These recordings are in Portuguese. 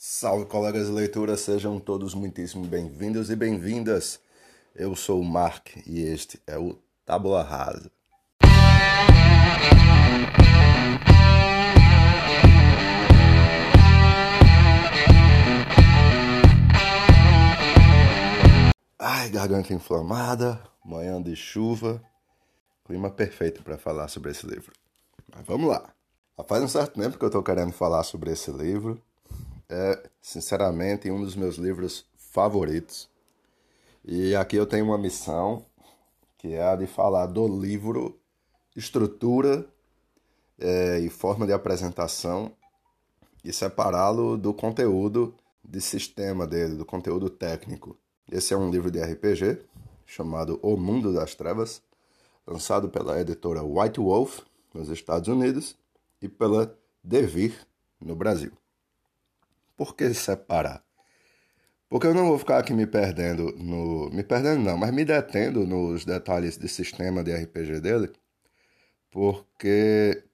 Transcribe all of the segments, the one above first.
Salve, colegas de leitura, sejam todos muitíssimo bem-vindos e bem-vindas. Eu sou o Mark e este é o Tábula Rasa. Ai, garganta inflamada, manhã de chuva, clima perfeito para falar sobre esse livro. Mas vamos lá. Faz um certo tempo que eu estou querendo falar sobre esse livro. É, sinceramente, um dos meus livros favoritos. E aqui eu tenho uma missão, que é a de falar do livro, estrutura é, e forma de apresentação e separá-lo do conteúdo de sistema dele, do conteúdo técnico. Esse é um livro de RPG chamado O Mundo das Trevas, lançado pela editora White Wolf nos Estados Unidos e pela Devir no Brasil. Por que separar? Porque eu não vou ficar aqui me perdendo no. Me perdendo não, mas me detendo nos detalhes de sistema de RPG dele. Porque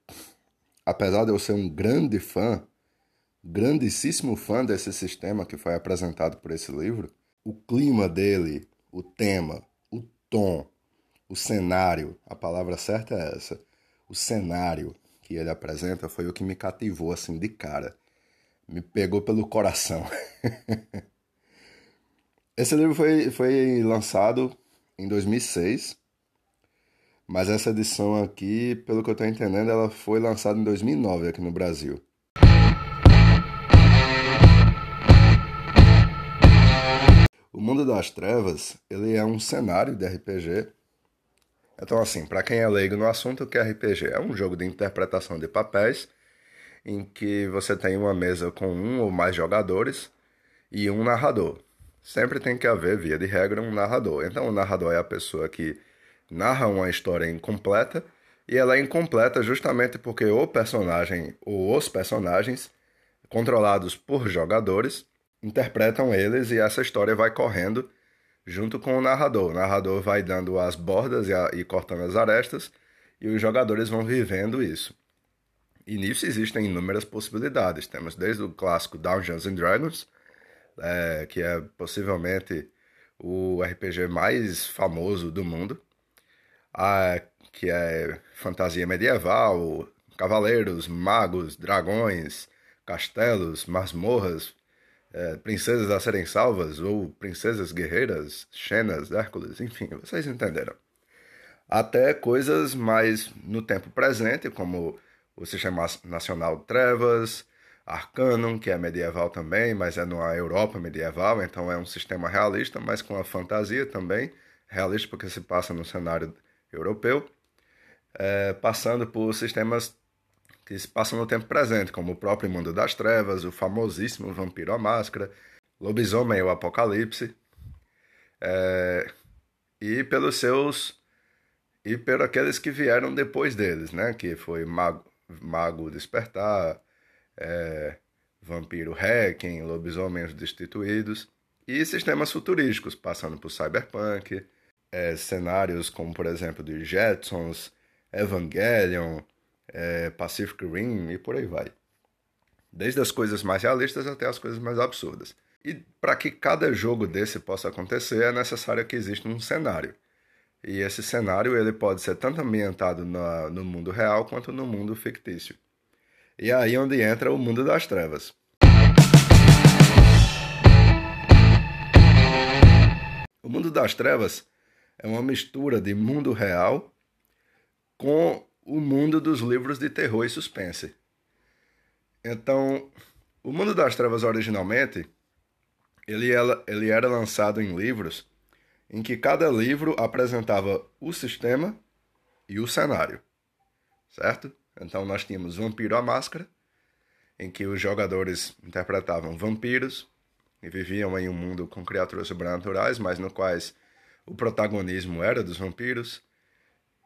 apesar de eu ser um grande fã, grandíssimo fã desse sistema que foi apresentado por esse livro, o clima dele, o tema, o tom, o cenário, a palavra certa é essa, o cenário que ele apresenta foi o que me cativou assim de cara. Me pegou pelo coração. Esse livro foi, foi lançado em 2006, mas essa edição aqui, pelo que eu estou entendendo, ela foi lançada em 2009 aqui no Brasil. O Mundo das Trevas, ele é um cenário de RPG. Então, assim, para quem é leigo no assunto, o que é RPG? É um jogo de interpretação de papéis em que você tem uma mesa com um ou mais jogadores e um narrador. Sempre tem que haver, via de regra, um narrador. Então, o narrador é a pessoa que narra uma história incompleta e ela é incompleta justamente porque o personagem ou os personagens, controlados por jogadores, interpretam eles e essa história vai correndo junto com o narrador. O narrador vai dando as bordas e, a, e cortando as arestas e os jogadores vão vivendo isso. E nisso existem inúmeras possibilidades. Temos desde o clássico Dungeons and Dragons, é, que é possivelmente o RPG mais famoso do mundo, a, que é fantasia medieval, cavaleiros, magos, dragões, castelos, masmorras, é, princesas a serem salvas ou princesas guerreiras, Xenas, Hércules, enfim, vocês entenderam. Até coisas mais no tempo presente, como o Sistema Nacional de Trevas, Arcanum, que é medieval também, mas é na Europa medieval, então é um sistema realista, mas com a fantasia também, realista porque se passa no cenário europeu, é, passando por sistemas que se passam no tempo presente, como o próprio Mundo das Trevas, o famosíssimo Vampiro à Máscara, Lobisomem e o Apocalipse, é, e pelos seus e por aqueles que vieram depois deles, né? Que foi Mago, Mago Despertar, é, Vampiro Hacking, Lobisomens Destituídos e sistemas futurísticos, passando por Cyberpunk, é, cenários como, por exemplo, de Jetsons, Evangelion, é, Pacific Rim e por aí vai. Desde as coisas mais realistas até as coisas mais absurdas. E para que cada jogo desse possa acontecer, é necessário que exista um cenário. E esse cenário ele pode ser tanto ambientado na, no mundo real quanto no mundo fictício. E é aí onde entra o mundo das trevas. O mundo das trevas é uma mistura de mundo real com o mundo dos livros de terror e suspense. Então, o Mundo das Trevas originalmente, ele era, ele era lançado em livros em que cada livro apresentava o sistema e o cenário, certo? Então nós tínhamos Vampiro à Máscara, em que os jogadores interpretavam vampiros e viviam em um mundo com criaturas sobrenaturais, mas no quais o protagonismo era dos vampiros.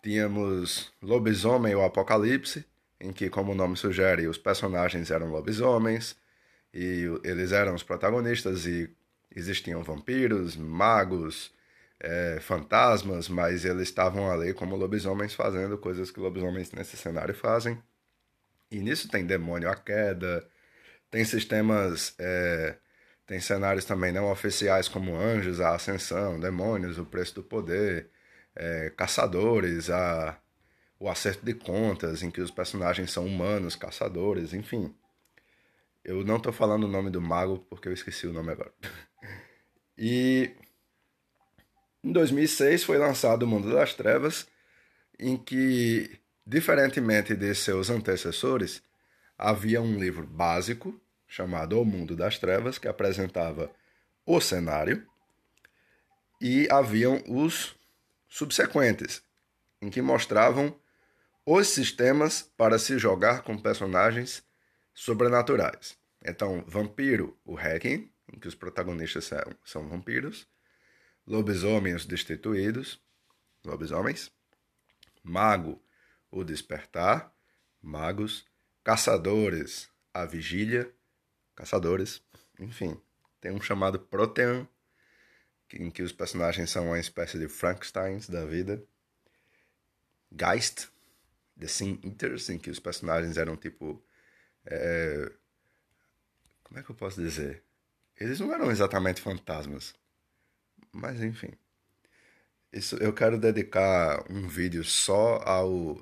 Tínhamos Lobisomem ou Apocalipse, em que, como o nome sugere, os personagens eram lobisomens e eles eram os protagonistas e existiam vampiros, magos, é, fantasmas, mas eles estavam ali como lobisomens fazendo coisas que lobisomens nesse cenário fazem. E nisso tem demônio à queda, Tem sistemas, é, tem cenários também não oficiais como anjos, a ascensão, demônios, o preço do poder, é, caçadores, a, o acerto de contas, em que os personagens são humanos, caçadores, enfim. Eu não estou falando o nome do mago porque eu esqueci o nome agora. E em 2006 foi lançado O Mundo das Trevas, em que, diferentemente de seus antecessores, havia um livro básico chamado O Mundo das Trevas, que apresentava o cenário, e haviam os subsequentes, em que mostravam os sistemas para se jogar com personagens sobrenaturais. Então, Vampiro, o Hacking, em que os protagonistas são, são vampiros, lobisomens destituídos, lobisomens, mago, o despertar, magos, caçadores, a vigília, caçadores, enfim. Tem um chamado Protean, em que os personagens são uma espécie de Frankensteins da vida. Geist, The Sin Eaters, em que os personagens eram tipo. É... Como é que eu posso dizer? Eles não eram exatamente fantasmas. Mas enfim. Isso, eu quero dedicar um vídeo só ao,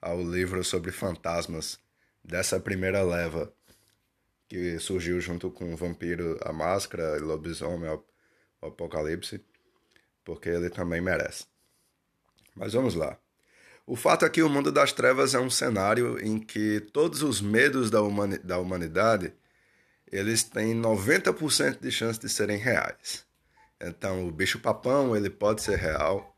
ao livro sobre fantasmas dessa primeira leva que surgiu junto com o Vampiro, a Máscara, Lobisomem, o Apocalipse, porque ele também merece. Mas vamos lá. O fato é que o mundo das trevas é um cenário em que todos os medos da, humani da humanidade eles têm 90% de chance de serem reais. Então, o bicho papão, ele pode ser real.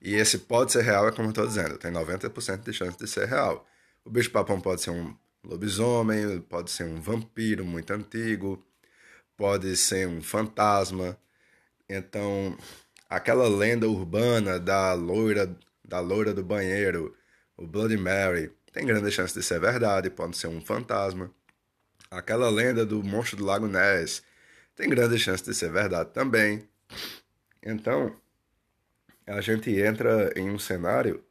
E esse pode ser real é como eu estou dizendo, tem 90% de chance de ser real. O bicho papão pode ser um lobisomem, pode ser um vampiro muito antigo, pode ser um fantasma. Então, aquela lenda urbana da loira, da loira do banheiro, o Bloody Mary, tem grande chance de ser verdade, pode ser um fantasma. Aquela lenda do monstro do Lago Ness tem grande chance de ser verdade também. Então, a gente entra em um cenário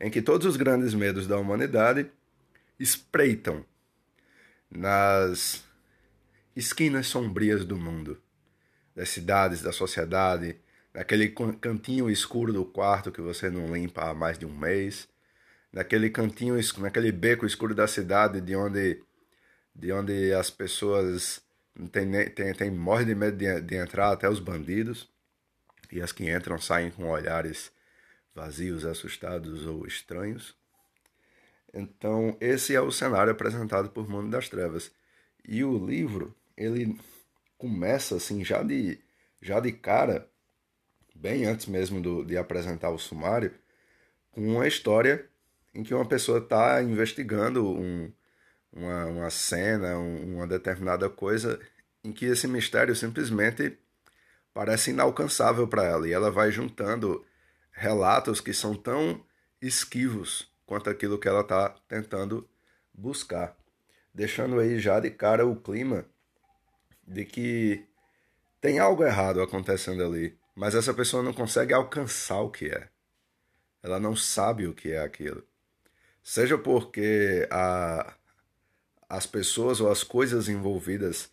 em que todos os grandes medos da humanidade espreitam nas esquinas sombrias do mundo, das cidades, da sociedade, naquele cantinho escuro do quarto que você não limpa há mais de um mês, naquele cantinho, naquele beco escuro da cidade de onde, de onde as pessoas tem, tem, tem, morre de medo de, de entrar até os bandidos. E as que entram saem com olhares vazios, assustados ou estranhos. Então, esse é o cenário apresentado por Mundo das Trevas. E o livro, ele começa assim, já de, já de cara, bem antes mesmo do, de apresentar o sumário, com uma história em que uma pessoa está investigando um, uma, uma cena, uma determinada coisa em que esse mistério simplesmente parece inalcançável para ela e ela vai juntando relatos que são tão esquivos quanto aquilo que ela está tentando buscar, deixando aí já de cara o clima de que tem algo errado acontecendo ali, mas essa pessoa não consegue alcançar o que é. Ela não sabe o que é aquilo. Seja porque a, as pessoas ou as coisas envolvidas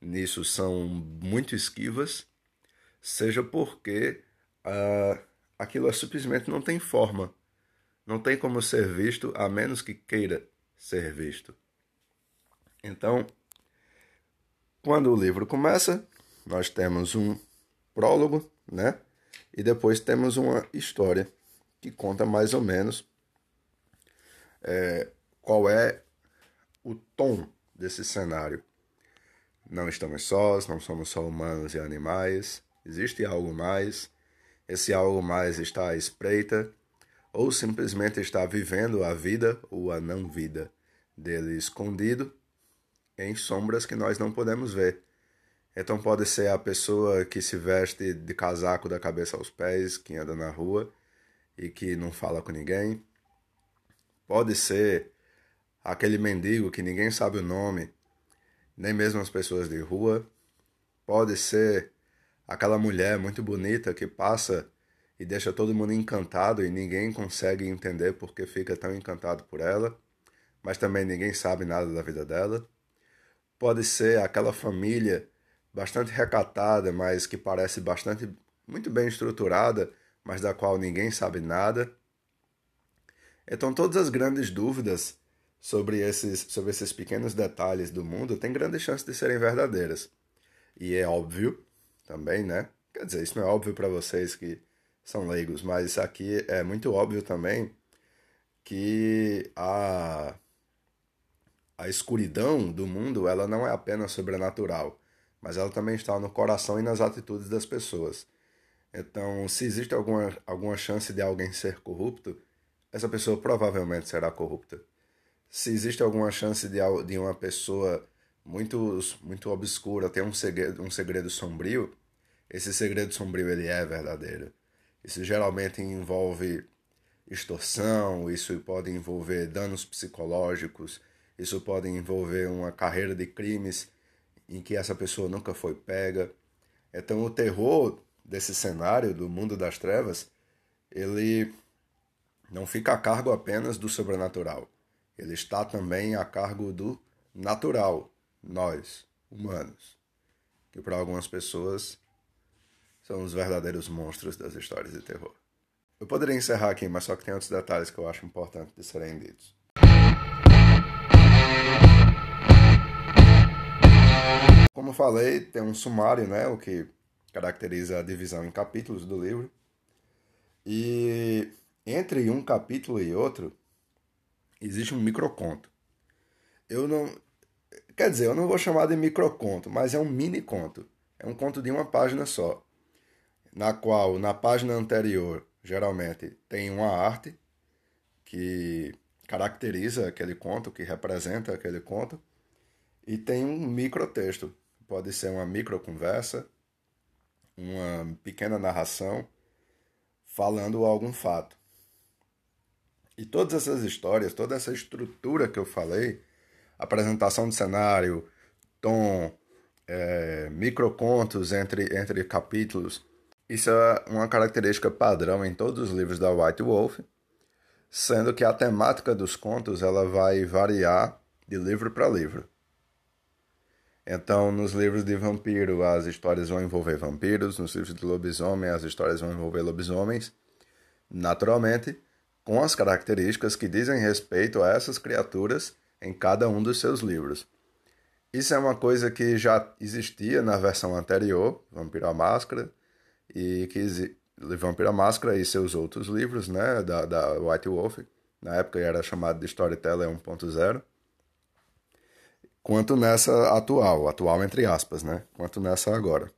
nisso são muito esquivas, seja porque uh, aquilo é simplesmente não tem forma, não tem como ser visto a menos que queira ser visto. Então, quando o livro começa, nós temos um prólogo, né? E depois temos uma história que conta mais ou menos é, qual é o tom desse cenário. Não estamos sós, não somos só humanos e animais. Existe algo mais. Esse algo mais está à espreita, ou simplesmente está vivendo a vida ou a não vida dele escondido em sombras que nós não podemos ver. Então pode ser a pessoa que se veste de casaco da cabeça aos pés, que anda na rua e que não fala com ninguém. Pode ser aquele mendigo que ninguém sabe o nome, nem mesmo as pessoas de rua. Pode ser aquela mulher muito bonita que passa e deixa todo mundo encantado e ninguém consegue entender porque fica tão encantado por ela, mas também ninguém sabe nada da vida dela. pode ser aquela família bastante recatada, mas que parece bastante muito bem estruturada, mas da qual ninguém sabe nada. Então todas as grandes dúvidas sobre esses, sobre esses pequenos detalhes do mundo têm grande chance de serem verdadeiras. E é óbvio também, né? Quer dizer, isso não é óbvio para vocês que são leigos, mas aqui é muito óbvio também que a, a escuridão do mundo ela não é apenas sobrenatural, mas ela também está no coração e nas atitudes das pessoas. Então, se existe alguma, alguma chance de alguém ser corrupto, essa pessoa provavelmente será corrupta. Se existe alguma chance de, de uma pessoa muito, muito obscura ter um segredo, um segredo sombrio, esse segredo sombrio ele é verdadeiro. Isso geralmente envolve extorsão, isso pode envolver danos psicológicos, isso pode envolver uma carreira de crimes em que essa pessoa nunca foi pega. Então o terror desse cenário do mundo das trevas, ele não fica a cargo apenas do sobrenatural. Ele está também a cargo do natural, nós, humanos, que para algumas pessoas são os verdadeiros monstros das histórias de terror. Eu poderia encerrar aqui, mas só que tem outros detalhes que eu acho importante de serem ditos. Como falei, tem um sumário, né, o que caracteriza a divisão em capítulos do livro. E entre um capítulo e outro existe um microconto. Eu não, quer dizer, eu não vou chamar de microconto, mas é um mini conto. É um conto de uma página só, na qual na página anterior geralmente tem uma arte que caracteriza aquele conto, que representa aquele conto, e tem um microtexto. Pode ser uma microconversa, uma pequena narração falando algum fato. E todas essas histórias, toda essa estrutura que eu falei, apresentação de cenário, tom, é, microcontos entre, entre capítulos, isso é uma característica padrão em todos os livros da White Wolf, sendo que a temática dos contos ela vai variar de livro para livro. Então, nos livros de vampiro, as histórias vão envolver vampiros, nos livros de lobisomem, as histórias vão envolver lobisomens, naturalmente, com as características que dizem respeito a essas criaturas em cada um dos seus livros. Isso é uma coisa que já existia na versão anterior, Vampiro à Máscara, e que Vampiro à Máscara e seus outros livros, né, da, da White Wolf, na época era chamado de Storyteller 1.0 quanto nessa atual, atual entre aspas, né? Quanto nessa agora.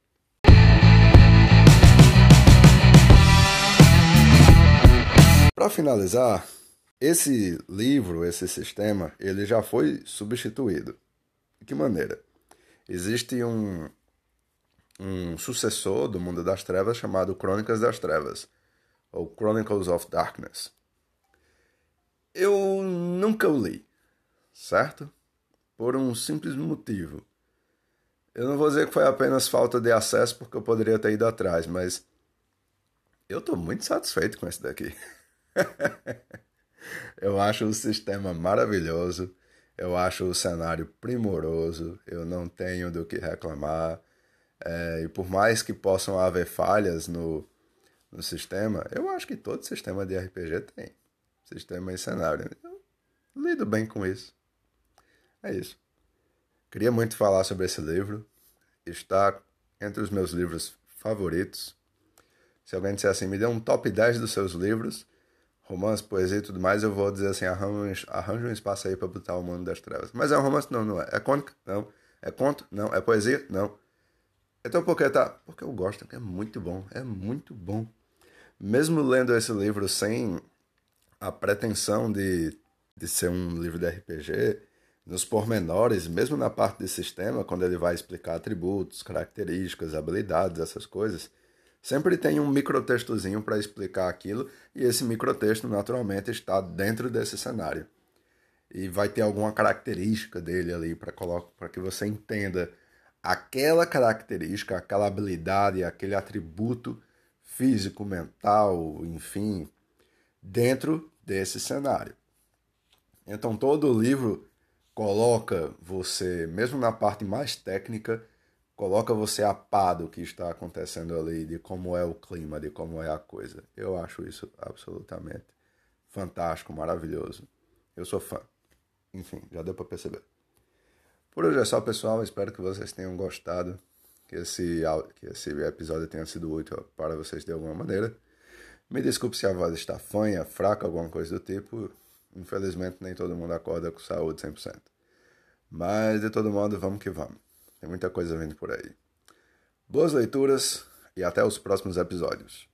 Para finalizar, esse livro, esse sistema, ele já foi substituído. De que maneira? Existe um, um sucessor do Mundo das Trevas chamado Crônicas das Trevas, ou Chronicles of Darkness. Eu nunca o li, certo? por um simples motivo. Eu não vou dizer que foi apenas falta de acesso, porque eu poderia ter ido atrás, mas eu estou muito satisfeito com esse daqui. eu acho o sistema maravilhoso, eu acho o cenário primoroso, eu não tenho do que reclamar. É, e por mais que possam haver falhas no, no sistema, eu acho que todo sistema de RPG tem. Sistema e cenário. Eu lido bem com isso. É isso. Queria muito falar sobre esse livro. Está entre os meus livros favoritos. Se alguém disser assim, me dê um top 10 dos seus livros, romance, poesia e tudo mais, eu vou dizer assim, arranja, um espaço aí para botar o mundo das trevas. Mas é um romance? Não, não é. É cônica? Não. É conto? Não. É poesia? Não. Então por que tá? Porque eu gosto, é muito bom, é muito bom. Mesmo lendo esse livro sem a pretensão de, de ser um livro de RPG, nos pormenores, mesmo na parte de sistema, quando ele vai explicar atributos, características, habilidades, essas coisas, sempre tem um microtextozinho para explicar aquilo, e esse microtexto naturalmente está dentro desse cenário. E vai ter alguma característica dele ali para que você entenda aquela característica, aquela habilidade, aquele atributo físico, mental, enfim, dentro desse cenário. Então todo o livro coloca você, mesmo na parte mais técnica, coloca você a par do que está acontecendo ali, de como é o clima, de como é a coisa. Eu acho isso absolutamente fantástico, maravilhoso. Eu sou fã. Enfim, já deu para perceber. Por hoje é só, pessoal. Espero que vocês tenham gostado, que esse, que esse episódio tenha sido útil para vocês de alguma maneira. Me desculpe se a voz está fanha, fraca, alguma coisa do tipo. Infelizmente, nem todo mundo acorda com saúde 100%. Mas, de todo modo, vamos que vamos. Tem muita coisa vindo por aí. Boas leituras e até os próximos episódios.